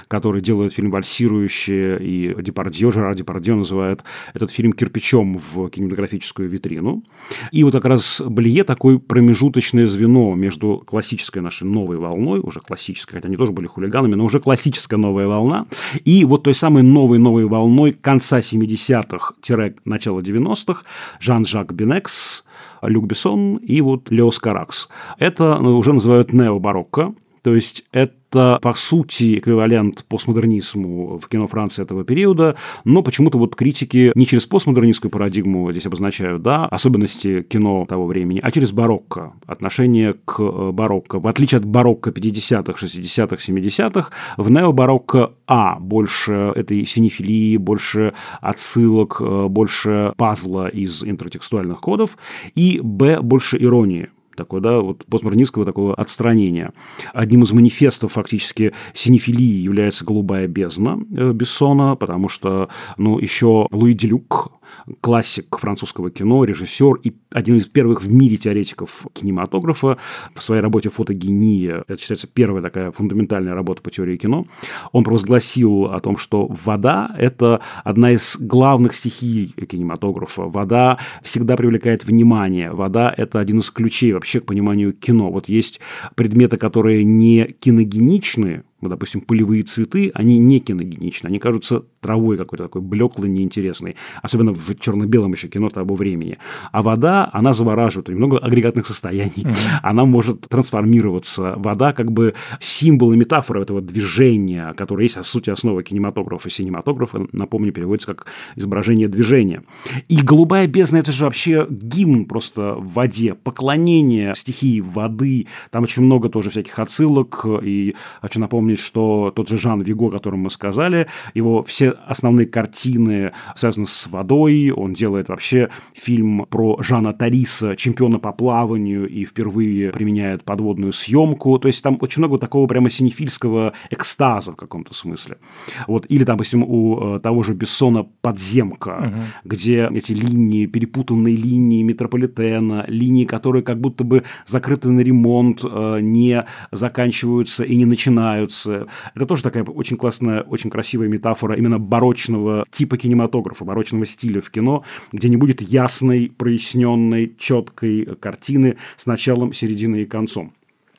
который делает фильм «Вальсирующие», и Депардье, Жерар Депардье называет этот фильм кирпичом в кинематографическую витрину. И вот как раз Блие такое промежуточное звено между классической нашей новой волной, уже классической, хотя они тоже были хулиганами, но уже классическая новая волна, и вот той самой новой-новой волной конца 70-х-начала 90-х Жан-Жак Бенекс, Люк Бессон и вот Леос Каракс. Это уже называют необарокко, то есть это, по сути, эквивалент постмодернизму в кино Франции этого периода, но почему-то вот критики не через постмодернистскую парадигму здесь обозначают, да, особенности кино того времени, а через барокко, отношение к э, барокко. В отличие от барокко 50-х, 60-х, 70-х, в необарокко А больше этой синефилии, больше отсылок, э, больше пазла из интертекстуальных кодов, и Б больше иронии такое, да, вот постмодернистского такого отстранения. Одним из манифестов фактически синефилии является «Голубая бездна» э, Бессона, потому что, ну, еще Луи Делюк, классик французского кино, режиссер и один из первых в мире теоретиков кинематографа в своей работе «Фотогения», это считается первая такая фундаментальная работа по теории кино, он провозгласил о том, что вода – это одна из главных стихий кинематографа. Вода всегда привлекает внимание. Вода – это один из ключей вообще к пониманию кино. Вот есть предметы, которые не киногеничны, вот, допустим, полевые цветы, они не киногеничны, они кажутся травой какой-то такой блеклой, неинтересной, особенно в черно-белом еще кино того времени. А вода, она завораживает, у нее много агрегатных состояний, mm-hmm. она может трансформироваться. Вода как бы символ и метафора этого движения, которое есть, по сути, основа кинематографа. Синематографа, напомню, переводится как изображение движения. И «Голубая бездна» — это же вообще гимн просто в воде, поклонение стихии воды, там очень много тоже всяких отсылок, и хочу напомнить, что тот же Жан Виго, о котором мы сказали, его все основные картины связаны с водой. Он делает вообще фильм про Жана Тариса, чемпиона по плаванию, и впервые применяет подводную съемку. То есть там очень много такого прямо синефильского экстаза в каком-то смысле. Вот. Или, допустим, у того же Бессона «Подземка», угу. где эти линии, перепутанные линии метрополитена, линии, которые как будто бы закрыты на ремонт, не заканчиваются и не начинаются. Это тоже такая очень классная, очень красивая метафора именно барочного типа кинематографа, барочного стиля в кино, где не будет ясной, проясненной, четкой картины с началом, серединой и концом.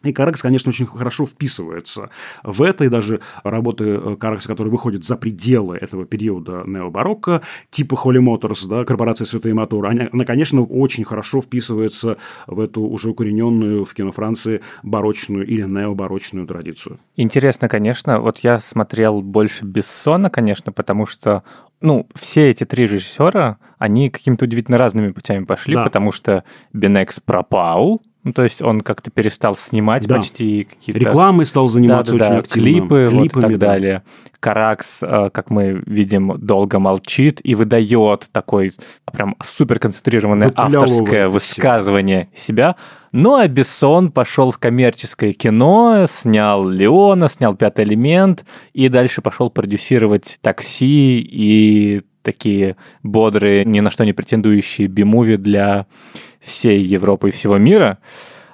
И Каракс, конечно, очень хорошо вписывается в это, и даже работы э, Каракса, которые выходят за пределы этого периода необарокко, типа Холли Моторс, да, корпорация «Святые моторы», она, она, конечно, очень хорошо вписывается в эту уже укорененную в кино Франции барочную или необарочную традицию. Интересно, конечно. Вот я смотрел больше Бессона, конечно, потому что ну, все эти три режиссера, они какими-то удивительно разными путями пошли, Да. потому что Бенекс пропал, ну, то есть он как-то перестал снимать Да. почти какие-то... Рекламой стал заниматься Да-да-да, очень активно. клипы, вот и Клипами, так да. далее. Каракс, э, как мы видим, долго молчит и выдает такой прям супер концентрированное Выплевывает авторское высказывание себя. Ну, а Бессон пошел в коммерческое кино, снял Леона, снял Пятый элемент и дальше пошел продюсировать такси и такие бодрые, ни на что не претендующие би-муви для всей Европы и всего мира.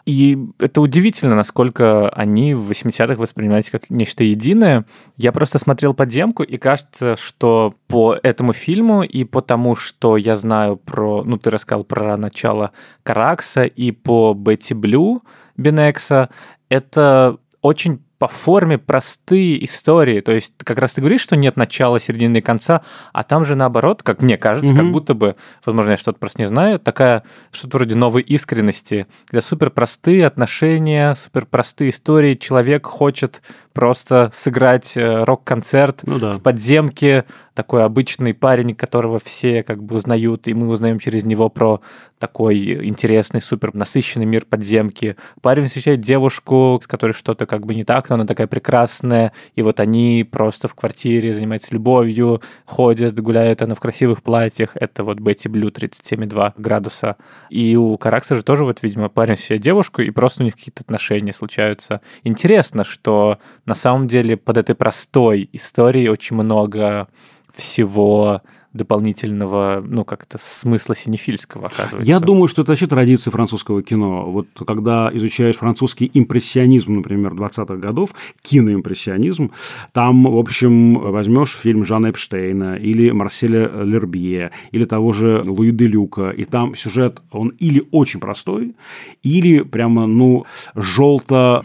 И это удивительно, насколько они в 80-х воспринимались как нечто единое. Я просто смотрел подземку, и кажется, что по этому фильму и по тому, что я знаю про... Ну, ты рассказал про начало Каракса и по Бетти Блю Бенекса, это очень по форме простые истории. То есть как раз ты говоришь, что нет начала, середины и конца, а там же наоборот, как мне кажется, как Мгм. будто бы, возможно, я что-то просто не знаю, такая что-то вроде новой искренности, где супер простые отношения, супер простые истории. Человек хочет просто сыграть э, рок-концерт Ну да. в подземке, такой обычный парень, которого все как бы узнают, и мы узнаем через него про такой интересный, супер насыщенный мир подземки. Парень встречает девушку, с которой что-то как бы не так, но она такая прекрасная, и вот они просто в квартире занимаются любовью, ходят, гуляют, она в красивых платьях. Это вот Бетти Блю 37,2 градуса. И у Каракса же тоже вот, видимо, парень встречает девушку, и просто у них какие-то отношения случаются. Интересно, что на самом деле под этой простой историей очень много всего дополнительного, ну, как-то смысла синефильского, оказывается. Я думаю, что это вообще традиция французского кино. Вот когда изучаешь французский импрессионизм, например, 20-х годов, киноимпрессионизм, там, в общем, возьмешь фильм Жана Эпштейна или Марселя Лербье, или того же Луи де Люка, и там сюжет, он или очень простой, или прямо, ну, желто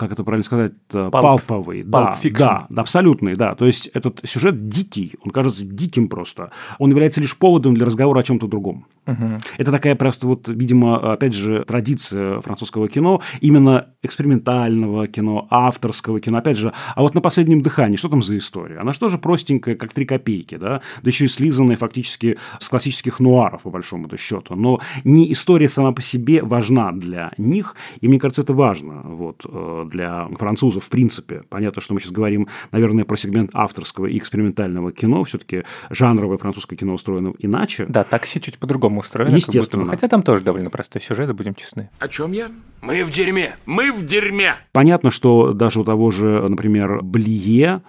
как это правильно сказать, Pulp- палповый, да, Pulp Fiction. да, да, абсолютный, да. То есть этот сюжет дикий, он кажется диким просто. Он является лишь поводом для разговора о чем-то другом. Это такая просто вот, видимо, опять же, традиция французского кино, именно экспериментального кино, авторского кино. Опять же, а вот на последнем дыхании, что там за история? Она же тоже простенькая, как три копейки, да? Да еще и слизанная фактически с классических нуаров, по большому счету. Но не история сама по себе важна для них, и мне кажется, это важно вот, э, для французов в принципе. Понятно, что мы сейчас говорим, наверное, про сегмент авторского и экспериментального кино. Все-таки жанровое французское кино устроено иначе. Да, такси чуть по-другому устроено. как будто бы. Естественно. Хотя там тоже довольно простой сюжет, будем честны. О чем я? Мы в дерьме. Мы в дерьме. Понятно, что даже у того же, например, Блие,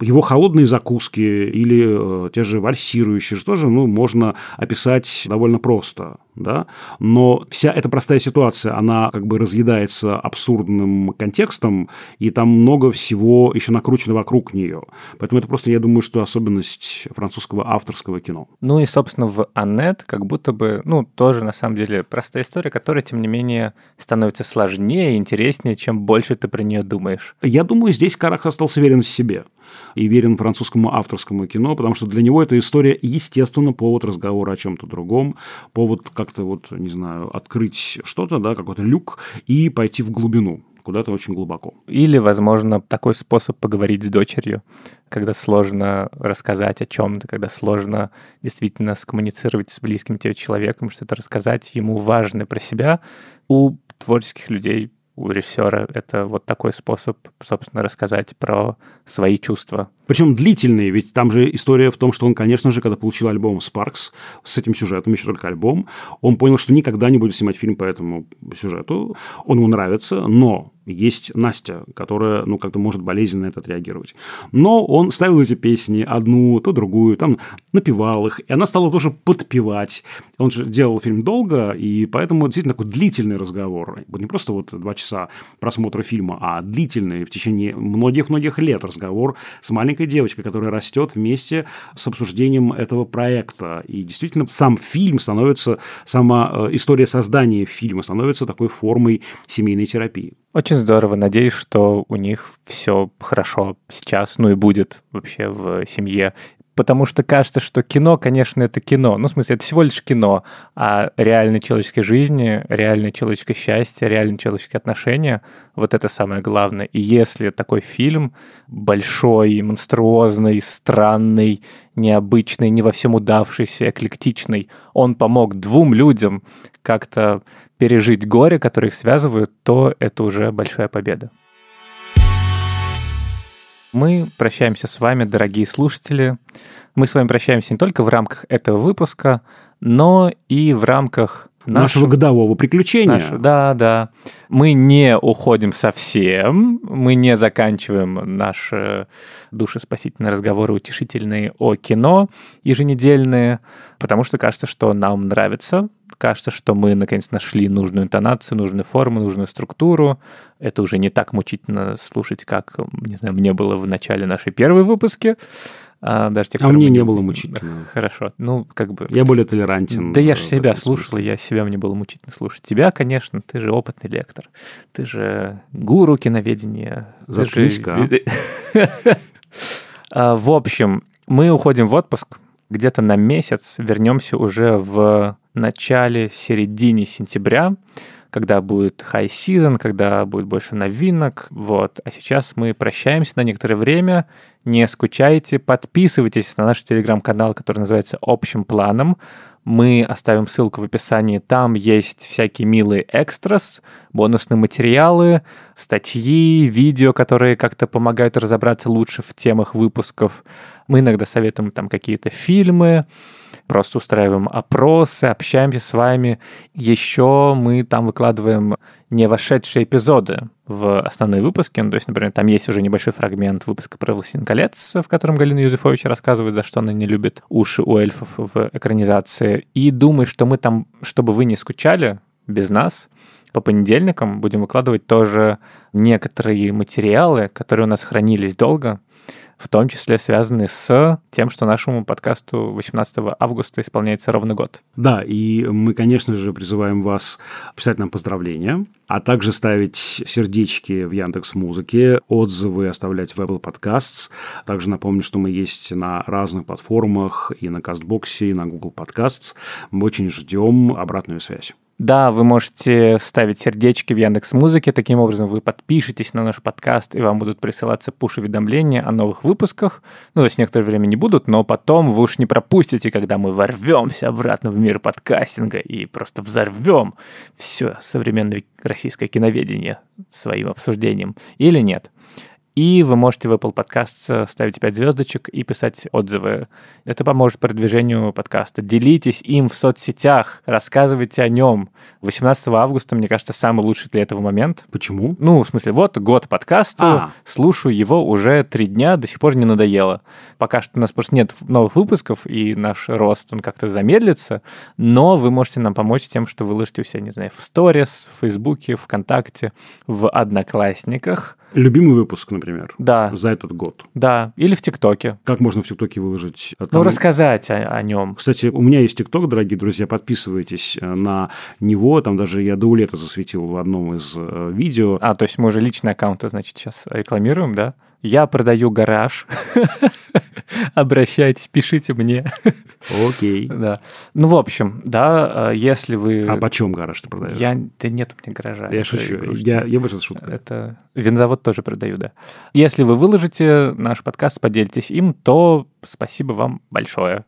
его холодные закуски или э, те же вальсирующие, что же, ну, можно описать довольно просто, да, но вся эта простая ситуация, она как бы разъедается абсурдным контекстом, и там много всего еще накручено вокруг нее. Поэтому это просто, я думаю, что особенность французского авторского кино. Ну и, собственно, в Аннет как будто бы, ну, тоже на самом деле простая история, которая, тем не менее, становится сложнее и интереснее, чем больше ты про нее думаешь. Я думаю, здесь Каракс остался верен себе и верен французскому авторскому кино, потому что для него эта история, естественно, повод разговора о чем-то другом, повод как-то вот, не знаю, открыть что-то, да, какой-то люк и пойти в глубину, куда-то очень глубоко. Или, возможно, такой способ поговорить с дочерью, когда сложно рассказать о чем-то, когда сложно действительно скоммуницировать с близким тебе человеком, что-то рассказать ему важное про себя. У творческих людей у режиссера это вот такой способ, собственно, рассказать про свои чувства. Причем длительный, ведь там же история в том, что он, конечно же, когда получил альбом Sparks с этим сюжетом, еще только альбом, он понял, что никогда не будет снимать фильм по этому сюжету. Он ему нравится, но есть Настя, которая, ну, как-то может болезненно на это отреагировать. Но он ставил эти песни одну, то другую, там напевал их, и она стала тоже подпевать. Он же делал фильм долго, и поэтому действительно такой длительный разговор. Вот не просто вот два часа просмотра фильма, а длительный в течение многих-многих лет разговор с маленькой девочкой, которая растет вместе с обсуждением этого проекта. И действительно, сам фильм становится, сама э, история создания фильма становится такой формой семейной терапии. Очень здорово. Надеюсь, что у них все хорошо сейчас, ну и будет вообще в семье. Потому что кажется, что кино, конечно, это кино. Ну, в смысле, это всего лишь кино. А реальной человеческой жизни, реальное человеческое счастье, реальные человеческие отношения — вот это самое главное. И если такой фильм большой, монструозный, странный, необычный, не во всем удавшийся, эклектичный, он помог двум людям как-то пережить горе, которые их связывают, то это уже большая победа. Мы прощаемся с вами, дорогие слушатели. Мы с вами прощаемся не только в рамках этого выпуска, но и в рамках Нашего годового приключения. Наше- да, да. Мы не уходим совсем, мы не заканчиваем наши душеспасительные разговоры утешительные о кино еженедельные, потому что кажется, что нам нравится, кажется, что мы наконец нашли нужную интонацию, нужную форму, нужную структуру. Это уже не так мучительно слушать, как, не знаю, мне было в начале нашей первой выпуски. А, даже те, А мне не было мучительно. Хорошо. Ну, как бы... Я более толерантен. Да я э, же в себя слушал, смысле. я себя мне было мучительно слушать. Тебя, конечно, ты же опытный лектор. Ты же гуру киноведения. Заткнись-ка. А, В общем, мы уходим в отпуск где-то на месяц, вернемся уже в начале, середине сентября, когда будет high season, когда будет больше новинок. Вот. А сейчас мы прощаемся на некоторое время. Не скучайте, подписывайтесь на наш телеграм-канал, который называется «Общим планом». Мы оставим ссылку в описании. Там есть всякие милые экстрас, бонусные материалы, статьи, видео, которые как-то помогают разобраться лучше в темах выпусков. Мы иногда советуем там какие-то фильмы, просто устраиваем опросы, общаемся с вами. Еще мы там выкладываем не вошедшие эпизоды в основные выпуски. Ну, то есть, например, там есть уже небольшой фрагмент выпуска про «Властелин колец», в котором Галина Юзефович рассказывает, за что она не любит уши у эльфов в экранизации. И думаю, что мы там, чтобы вы не скучали без нас, по понедельникам будем выкладывать тоже некоторые материалы, которые у нас хранились долго, в том числе связанные с тем, что нашему подкасту 18 августа исполняется ровно год. Да, и мы, конечно же, призываем вас писать нам поздравления, а также ставить сердечки в Яндекс Музыке, отзывы оставлять в Apple Podcasts. Также напомню, что мы есть на разных платформах и на Кастбоксе, и на Google Podcasts. Мы очень ждем обратную связь. Да, вы можете ставить сердечки в Яндекс Музыке. Таким образом, вы подпишетесь на наш подкаст, и вам будут присылаться пуш-уведомления о новых выпусках. Ну, то есть некоторое время не будут, но потом вы уж не пропустите, когда мы ворвемся обратно в мир подкастинга и просто взорвем все современное российское киноведение своим обсуждением. Или нет. И вы можете в Apple Podcast ставить 5 звездочек и писать отзывы. Это поможет продвижению подкаста. Делитесь им в соцсетях, рассказывайте о нем. 18 августа, мне кажется, самый лучший для этого момент. Почему? Ну, в смысле, вот год подкасту, А. слушаю его уже три дня, до сих пор не надоело. Пока что у нас просто нет новых выпусков, и наш рост, он как-то замедлится, но вы можете нам помочь тем, что выложите у себя, не знаю, в сторис, в Фейсбуке, ВКонтакте, в Одноклассниках. Любимый выпуск, например, Да, за этот год. да, или в ТикТоке. Как можно в ТикТоке выложить? Ну, Там- рассказать о, о нем. Кстати, у меня есть ТикТок, дорогие друзья, подписывайтесь э, на него. Там даже я до лета засветил в одном из э, видео. А, то есть мы уже личные аккаунты, значит, сейчас рекламируем, да? Я продаю гараж. Обращайтесь, пишите мне. Окей. Да. Ну, в общем, да, э, если вы... А почем гараж ты продаешь? Я... Да нет у меня гаража. Я шучу. Я, я больше шутка. Это винзавод тоже продаю, да. Если вы выложите наш подкаст, поделитесь им, то спасибо вам большое.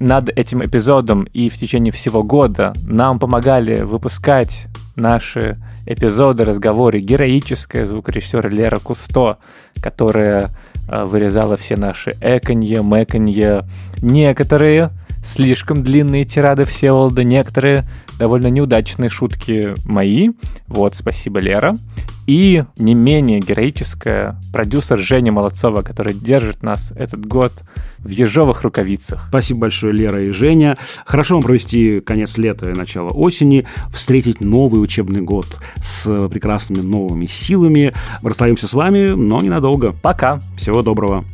Над этим эпизодом и в течение всего года нам помогали выпускать наши эпизоды, разговоры героическая звукорежиссер Лера Кусто, которая э, вырезала все наши эконье, мэконье, некоторые слишком длинные тирады Всеволода, некоторые довольно неудачные шутки мои. Вот, спасибо, Лера. И не менее героическая продюсер Женя Молодцова, который держит нас этот год в ежовых рукавицах. Спасибо большое, Лера и Женя. Хорошо вам провести конец лета и начало осени, встретить новый учебный год с прекрасными новыми силами. Расстаемся с вами, но ненадолго. Пока! Всего доброго.